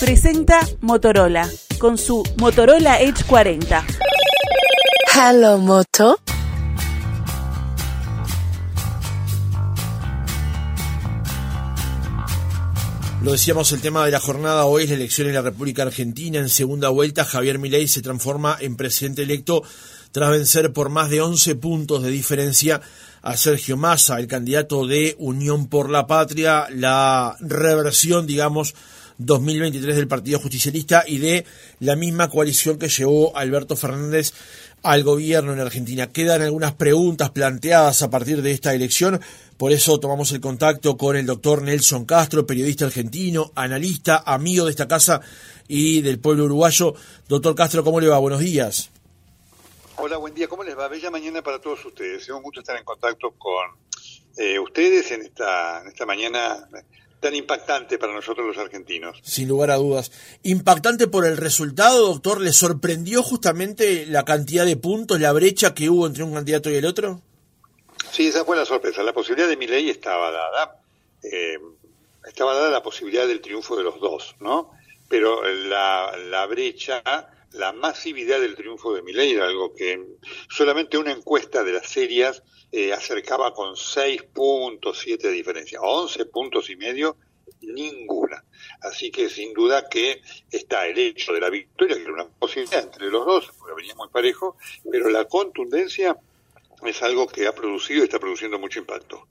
presenta Motorola con su Motorola Edge 40. Hello, Moto. Lo decíamos, el tema de la jornada hoy es la elección en la República Argentina. En segunda vuelta, Javier Milei se transforma en presidente electo tras vencer por más de 11 puntos de diferencia a Sergio Massa, el candidato de Unión por la Patria, la reversión, digamos, 2023 del Partido Justicialista y de la misma coalición que llevó Alberto Fernández al gobierno en Argentina. Quedan algunas preguntas planteadas a partir de esta elección, por eso tomamos el contacto con el doctor Nelson Castro, periodista argentino, analista, amigo de esta casa y del pueblo uruguayo. Doctor Castro, ¿cómo le va? Buenos días. Hola, buen día. ¿Cómo les va? Bella mañana para todos ustedes. Es un gusto estar en contacto con eh, ustedes en esta, en esta mañana tan impactante para nosotros los argentinos. Sin lugar a dudas. Impactante por el resultado, doctor. ¿Le sorprendió justamente la cantidad de puntos, la brecha que hubo entre un candidato y el otro? Sí, esa fue la sorpresa. La posibilidad de mi ley estaba dada. Eh, estaba dada la posibilidad del triunfo de los dos, ¿no? Pero la, la brecha la masividad del triunfo de Milei algo que solamente una encuesta de las serias eh, acercaba con 6 puntos, 7 de diferencia, 11 puntos y medio, ninguna. Así que sin duda que está el hecho de la victoria, que era una posibilidad entre los dos, porque venía muy parejo, pero la contundencia es algo que ha producido y está produciendo mucho impacto.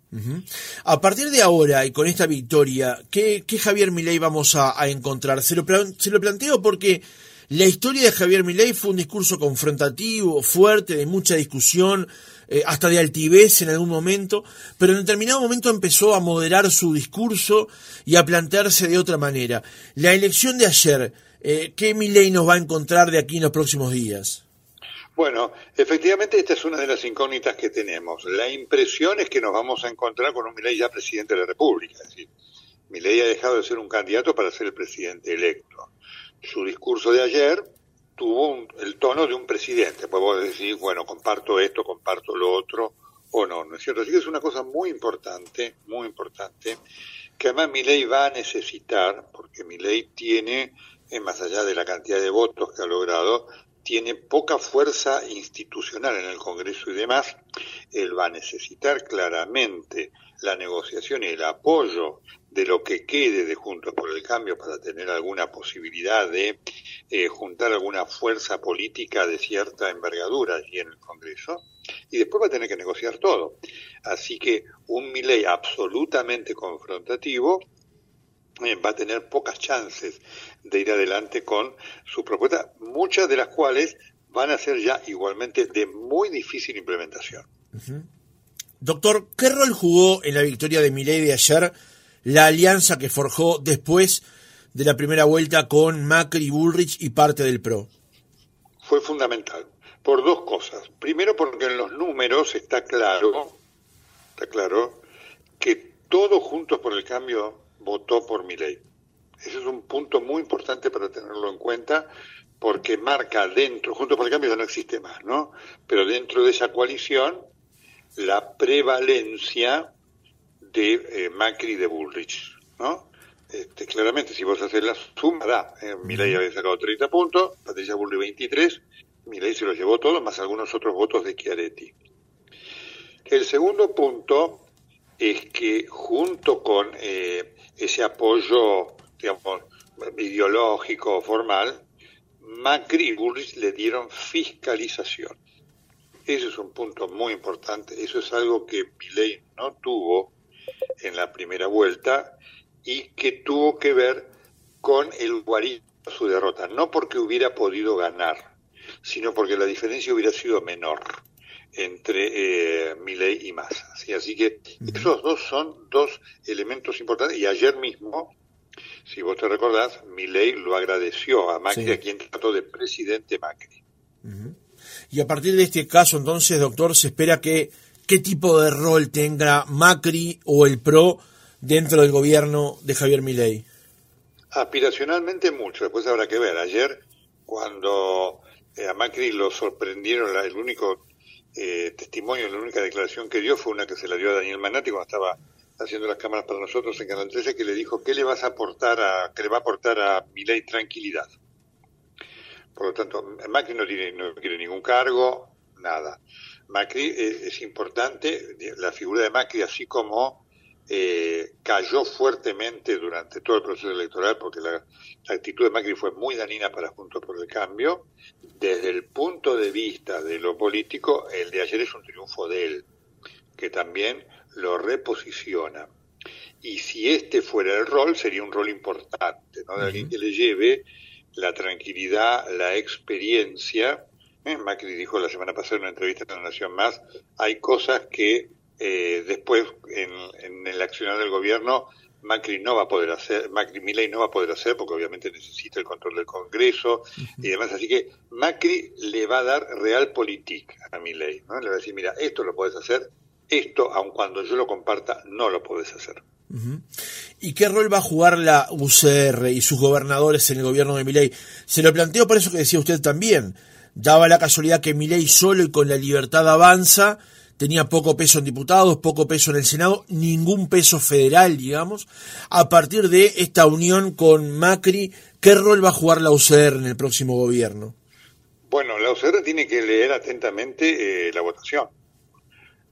A partir de ahora y con esta victoria, ¿qué, qué Javier Milei vamos a, encontrar? Se lo, se lo planteo porque la historia de Javier Milei fue un discurso confrontativo, fuerte, de mucha discusión, eh, hasta de altivez en algún momento, pero en determinado momento empezó a moderar su discurso y a plantearse de otra manera. La elección de ayer, eh, ¿qué Milei nos va a encontrar de aquí en los próximos días? Bueno, efectivamente esta es una de las incógnitas que tenemos. La impresión es que nos vamos a encontrar con un Milei ya presidente de la República. Es decir, Milei ha dejado de ser un candidato para ser el presidente electo su discurso de ayer tuvo el tono de un presidente. Podemos decir, bueno, comparto esto, comparto lo otro, o no, ¿no es cierto? Así que es una cosa muy importante, muy importante, que además mi ley va a necesitar, porque mi ley tiene, eh, más allá de la cantidad de votos que ha logrado, tiene poca fuerza institucional en el Congreso y demás, él va a necesitar claramente la negociación y el apoyo de lo que quede de Juntos por el Cambio para tener alguna posibilidad de eh, juntar alguna fuerza política de cierta envergadura allí en el Congreso, y después va a tener que negociar todo. Así que un Milei absolutamente confrontativo eh, va a tener pocas chances de ir adelante con su propuesta, muchas de las cuales van a ser ya igualmente de muy difícil implementación. Doctor, ¿qué rol jugó en la victoria de Milei de ayer la alianza que forjó después de la primera vuelta con Macri, Bullrich y parte del PRO? Fue fundamental, por dos cosas. Primero porque en los números está claro, está claro, que todos juntos por el cambio votó por mi ley. Ese es un punto muy importante para tenerlo en cuenta porque marca dentro, juntos por el cambio ya no existe más, ¿no? Pero dentro de esa coalición, la prevalencia de eh, Macri de Bullrich, ¿no? Este, claramente, si vos haces la suma, da. Eh, Milei había sacado 30 puntos, Patricia Bullrich 23, Milei se los llevó todos, más algunos otros votos de Chiaretti. El segundo punto es que junto con eh, ese apoyo, digamos, ideológico, formal, Macri y Bullrich le dieron fiscalización. Ese es un punto muy importante. Eso es algo que Milei no tuvo en la primera vuelta y que tuvo que ver con el guarismo su derrota, no porque hubiera podido ganar, sino porque la diferencia hubiera sido menor entre eh, Milei y Massa. Así que esos dos son dos elementos importantes. Y ayer mismo, si vos te recordás, Milei lo agradeció a Macri, a quien trató de presidente Macri. Y a partir de este caso, entonces, doctor, se espera que qué tipo de rol tenga Macri o el PRO dentro del gobierno de Javier Milei. Aspiracionalmente mucho, después habrá que ver. Ayer, cuando eh, a Macri lo sorprendieron, el único eh, testimonio, la única declaración que dio fue una que se la dio a Daniel Manati cuando estaba haciendo las cámaras para nosotros en Canal 13, que le dijo que le vas a aportar a, que le va a aportar a Milei tranquilidad. Por lo tanto, Macri no, tiene, no quiere ningún cargo, nada. Macri eh, es, importante, la figura de Macri, así como eh, cayó fuertemente durante todo el proceso electoral, porque la, actitud de Macri fue muy danina para Juntos por el Cambio, desde el punto de vista de lo político, el de ayer es un triunfo de él, que también lo reposiciona. Y si este fuera el rol, sería un rol importante, ¿no? De alguien que le lleve la tranquilidad, la experiencia. ¿Eh? Macri dijo la semana pasada en una entrevista en La Nación Más, hay cosas que eh, después en, el accionar del gobierno Macri no va a poder hacer, Macri Milei no va a poder hacer porque obviamente necesita el control del Congreso y demás, así que Macri le va a dar real politik a Milei, ¿no? Le va a decir, mira, esto lo puedes hacer, esto, aun cuando yo lo comparta, no lo puedes hacer. ¿Y qué rol va a jugar la UCR y sus gobernadores en el gobierno de Milei? Se lo planteo por eso que decía usted también. Daba la casualidad que Milei solo y con la libertad avanza tenía poco peso en diputados, poco peso en el Senado, ningún peso federal, digamos. A partir de esta unión con Macri, ¿qué rol va a jugar la UCR en el próximo gobierno? Bueno, la UCR tiene que leer atentamente eh, la votación.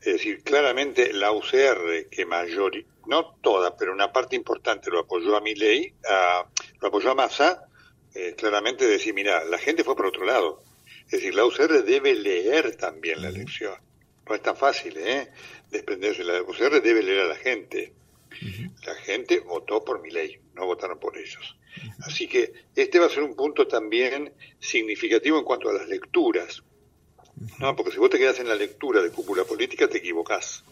Es decir, claramente la UCR, que mayor, no toda, pero una parte importante lo apoyó a mi ley, lo apoyó a Massa, eh, claramente decir, mira, la gente fue por otro lado. Es decir, la UCR debe leer también la elección. No es tan fácil, ¿eh? Desprenderse. La UCR debe leer a la gente. La gente votó por mi ley, no votaron por ellos. Así que este va a ser un punto también significativo en cuanto a las lecturas. No, porque si vos te quedas en la lectura de cúpula política, te equivocás.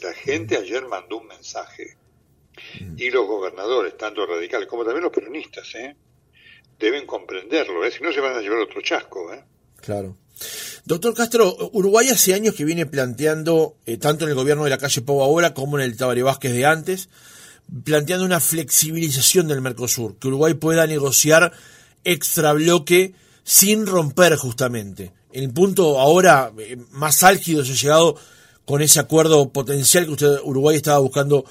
La gente ayer mandó un mensaje. Y los gobernadores, tanto radicales como también los peronistas, ¿eh? Deben comprenderlo, ¿eh? si no se van a llevar otro chasco. ¿eh? Claro. Doctor Castro, Uruguay hace años que viene planteando, eh, tanto en el gobierno de la calle Pau ahora como en el Tabaré Vázquez de antes, planteando una flexibilización del Mercosur, que Uruguay pueda negociar extra bloque sin romper justamente. El punto ahora eh, más álgido se ha llegado con ese acuerdo potencial que usted, Uruguay estaba buscando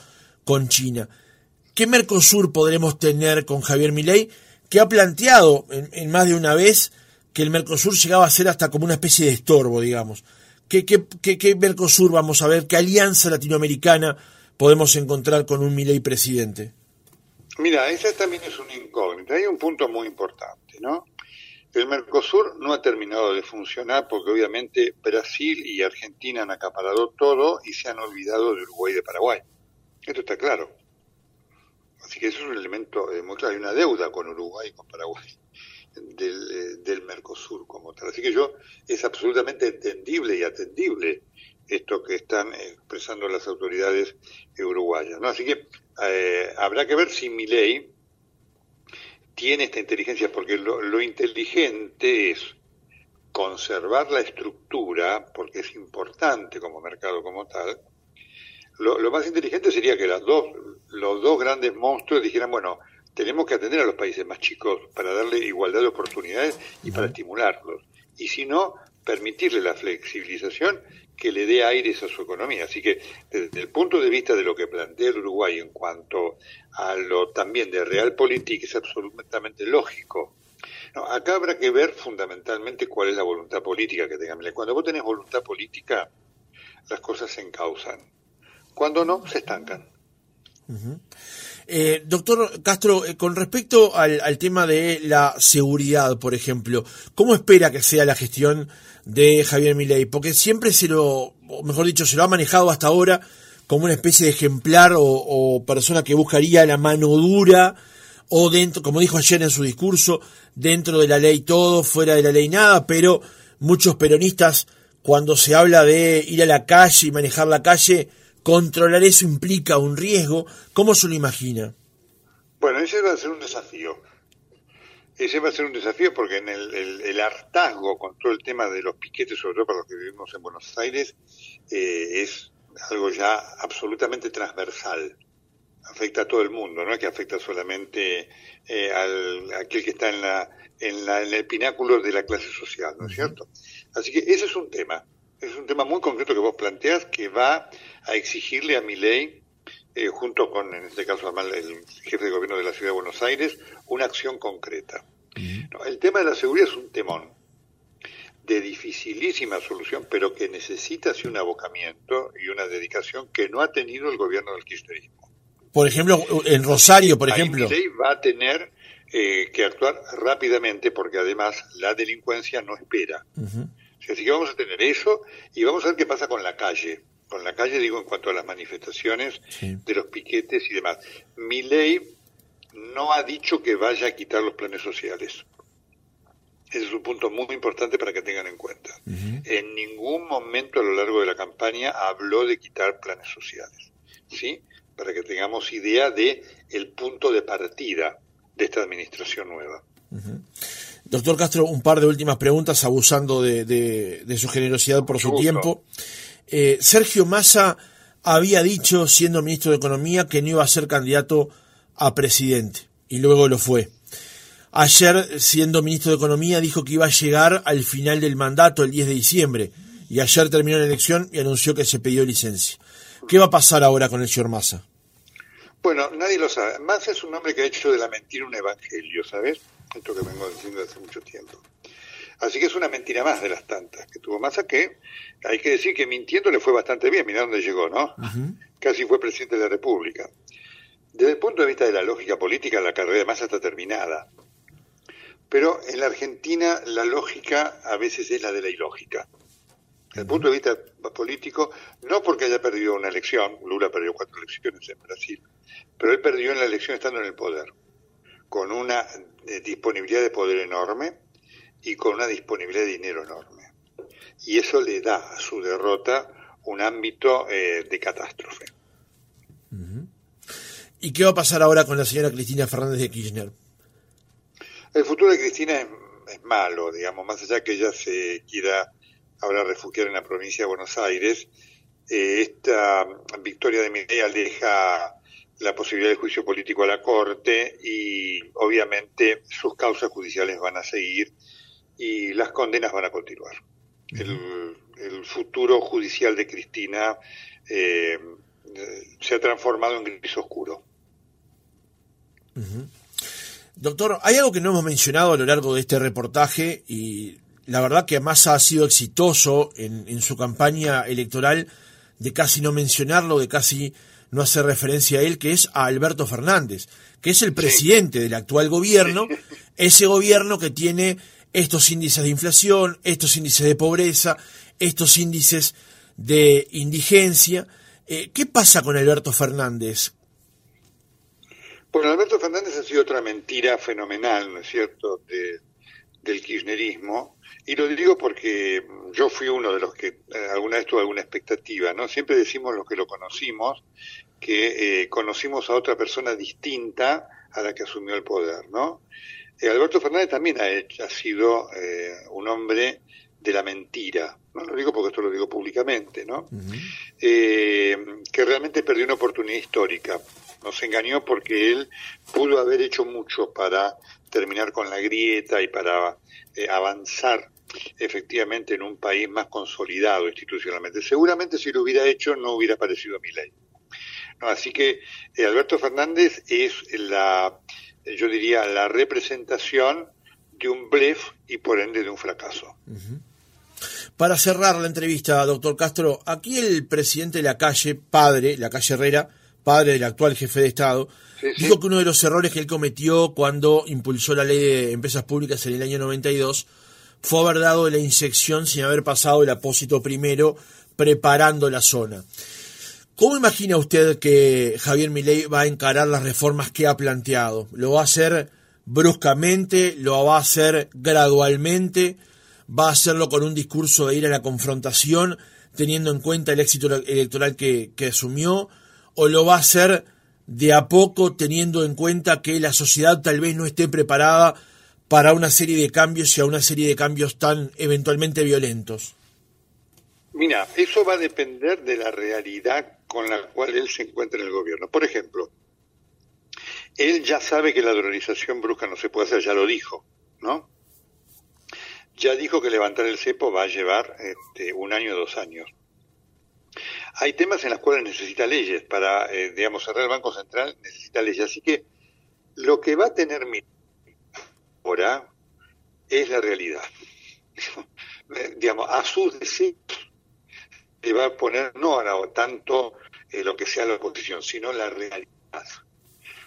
con China. ¿Qué Mercosur podremos tener con Javier Milei, que ha planteado en, más de una vez que el Mercosur llegaba a ser hasta como una especie de estorbo, digamos? ¿Qué, Mercosur vamos a ver? ¿Qué alianza latinoamericana podemos encontrar con un Milei presidente? Mira, esa también es una incógnita. Hay un punto muy importante, ¿no? El Mercosur no ha terminado de funcionar porque obviamente Brasil y Argentina han acaparado todo y se han olvidado de Uruguay y de Paraguay. Esto está claro. Así que eso es un elemento eh, muy claro. Hay una deuda con Uruguay y con Paraguay del, eh, del Mercosur como tal. Así que yo es absolutamente entendible y atendible esto que están expresando las autoridades uruguayas. ¿no? Así que eh, habrá que ver si mi ley tiene esta inteligencia, porque lo, inteligente es conservar la estructura, porque es importante como mercado como tal. Lo, más inteligente sería que las dos, los dos grandes monstruos dijeran, bueno, tenemos que atender a los países más chicos para darle igualdad de oportunidades y para estimularlos. Y si no, permitirle la flexibilización que le dé aires a su economía. Así que desde el punto de vista de lo que plantea el Uruguay en cuanto a lo también de realpolitik es absolutamente lógico. acá habrá que ver fundamentalmente cuál es la voluntad política que tengan. Cuando vos tenés voluntad política, las cosas se encausan. Cuando no, se estancan. Eh, doctor Castro, eh, con respecto al, tema de la seguridad, por ejemplo, ¿cómo espera que sea la gestión de Javier Milei, porque siempre se lo, mejor dicho, se lo ha manejado hasta ahora como una especie de ejemplar o, persona que buscaría la mano dura o dentro, como dijo ayer en su discurso, dentro de la ley todo, fuera de la ley nada, pero muchos peronistas cuando se habla de ir a la calle y manejar la calle, controlar eso implica un riesgo. ¿Cómo se lo imagina? Bueno, ese va a ser un desafío ese va a ser un desafío porque en el, hartazgo con todo el tema de los piquetes, sobre todo para los que vivimos en Buenos Aires, eh, es algo ya absolutamente transversal. Afecta a todo el mundo, no es que afecta solamente eh, al, a aquel que está en, la, en, la, en el pináculo de la clase social, ¿no es cierto? Así que ese es un tema, es un tema muy concreto que vos planteas que va a exigirle a mi ley eh, junto con, en este caso, el jefe de gobierno de la Ciudad de Buenos Aires, una acción concreta. el tema de la seguridad es un temón de dificilísima solución, pero que necesita un abocamiento y una dedicación que no ha tenido el gobierno del kirchnerismo. Por ejemplo, en Rosario, por ejemplo. ley va a tener eh, que actuar rápidamente porque además la delincuencia no espera. Así que vamos a tener eso y vamos a ver qué pasa con la calle. Con la calle digo en cuanto a las manifestaciones de los piquetes y demás. Mi ley no ha dicho que vaya a quitar los planes sociales. Ese es un punto muy importante para que tengan en cuenta. En ningún momento a lo largo de la campaña habló de quitar planes sociales. ¿Sí? Para que tengamos idea de el punto de partida de esta administración nueva. Doctor Castro, un par de últimas preguntas, abusando de, su generosidad por su tiempo. Eh, Sergio Massa había dicho, siendo ministro de Economía, que no iba a ser candidato a presidente, y luego lo fue. Ayer, siendo ministro de Economía, dijo que iba a llegar al final del mandato, el 10 de diciembre, y ayer terminó la elección y anunció que se pidió licencia. ¿Qué va a pasar ahora con el señor Massa? Bueno, nadie lo sabe. Massa es un hombre que ha hecho de la mentira un evangelio, ¿sabes? Esto que vengo diciendo hace mucho tiempo. Así que es una mentira más de las tantas que tuvo Massa, que hay que decir que mintiendo le fue bastante bien. Mira dónde llegó, ¿no? Casi fue presidente de la República. Desde el punto de vista de la lógica política, la carrera de Massa está terminada. Pero en la Argentina la lógica a veces es la de la ilógica. Desde el punto de vista político, no porque haya perdido una elección, Lula perdió cuatro elecciones en Brasil, pero él perdió en la elección estando en el poder, con una eh, disponibilidad de poder enorme y con una disponibilidad de dinero enorme. Y eso le da a su derrota un ámbito eh, de catástrofe. ¿Y qué va a pasar ahora con la señora Cristina Fernández de Kirchner? El futuro de Cristina es, malo, digamos, más allá que ella se quiera ahora refugiar en la provincia de Buenos Aires, eh, esta victoria de Miguel deja la posibilidad de juicio político a la Corte y obviamente sus causas judiciales van a seguir y las condenas van a continuar. El, futuro judicial de Cristina eh, se ha transformado en gris oscuro. Doctor, hay algo que no hemos mencionado a lo largo de este reportaje y la verdad que Massa ha sido exitoso en, su campaña electoral de casi no mencionarlo, de casi no hacer referencia a él, que es a Alberto Fernández, que es el presidente del actual gobierno, ese gobierno que tiene estos índices de inflación, estos índices de pobreza, estos índices de indigencia. Eh, ¿Qué pasa con Alberto Fernández? Bueno, Alberto Fernández ha sido otra mentira fenomenal, ¿no es cierto?, del kirchnerismo. Y lo digo porque yo fui uno de los que eh, alguna vez tuve alguna expectativa, ¿no? Siempre decimos los que lo conocimos, que eh, conocimos a otra persona distinta a la que asumió el poder, ¿no? Eh, Alberto Fernández también ha, hecho, ha sido un hombre de la mentira, no lo digo porque esto lo digo públicamente, ¿no? que realmente perdió una oportunidad histórica nos engañó porque él pudo haber hecho mucho para terminar con la grieta y para eh, avanzar efectivamente en un país más consolidado institucionalmente. Seguramente si lo hubiera hecho no hubiera aparecido mi ley. así que eh, Alberto Fernández es la, yo diría, la representación de un blef y por ende de un fracaso. Para cerrar la entrevista, doctor Castro, aquí el presidente de la calle, padre, la calle Herrera, padre del actual jefe de Estado, dijo que uno de los errores que él cometió cuando impulsó la ley de empresas públicas en el año 92 fue haber dado la inyección sin haber pasado el apósito primero preparando la zona. ¿Cómo imagina usted que Javier Milei va a encarar las reformas que ha planteado? ¿Lo va a hacer bruscamente? ¿Lo va a hacer gradualmente? ¿Va a hacerlo con un discurso de ir a la confrontación teniendo en cuenta el éxito electoral que, que asumió? O lo va a hacer de a poco teniendo en cuenta que la sociedad tal vez no esté preparada para una serie de cambios y a una serie de cambios tan eventualmente violentos? Mira, eso va a depender de la realidad con la cual él se encuentra en el gobierno. Por ejemplo, él ya sabe que la dolarización brusca no se puede hacer, ya lo dijo, ¿no? Ya dijo que levantar el cepo va a llevar este, un año o dos años. Hay temas en los cuales necesita leyes. Para, eh, digamos, cerrar el Banco Central necesita leyes. Así que lo que va a tener mi ahora es la realidad. digamos, a sus deseos le va a poner no a tanto eh, lo que sea la oposición, sino la realidad,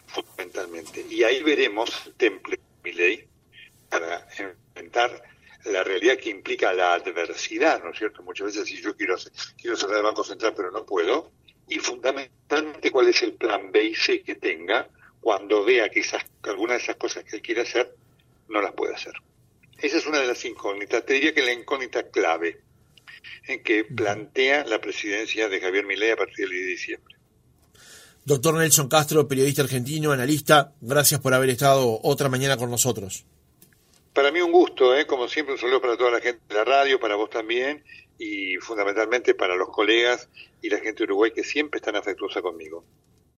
fundamentalmente. Y ahí veremos el temple de mi ley para enfrentar la realidad que implica la adversidad, ¿no es cierto? Muchas veces si yo quiero, quiero cerrar el Banco Central pero no puedo, y fundamentalmente cuál es el plan B y C que tenga cuando vea que esas, alguna de esas cosas que él quiere hacer no las puede hacer. Esa es una de las incógnitas. Te diría que la incógnita clave en que plantea la presidencia de Javier Milei a partir del 10 de diciembre. Doctor Nelson Castro, periodista argentino, analista, gracias por haber estado otra mañana con nosotros. Para mí un gusto, ¿eh? como siempre, un saludo para toda la gente de la radio, para vos también, y fundamentalmente para los colegas y la gente de Uruguay que siempre están afectuosa conmigo.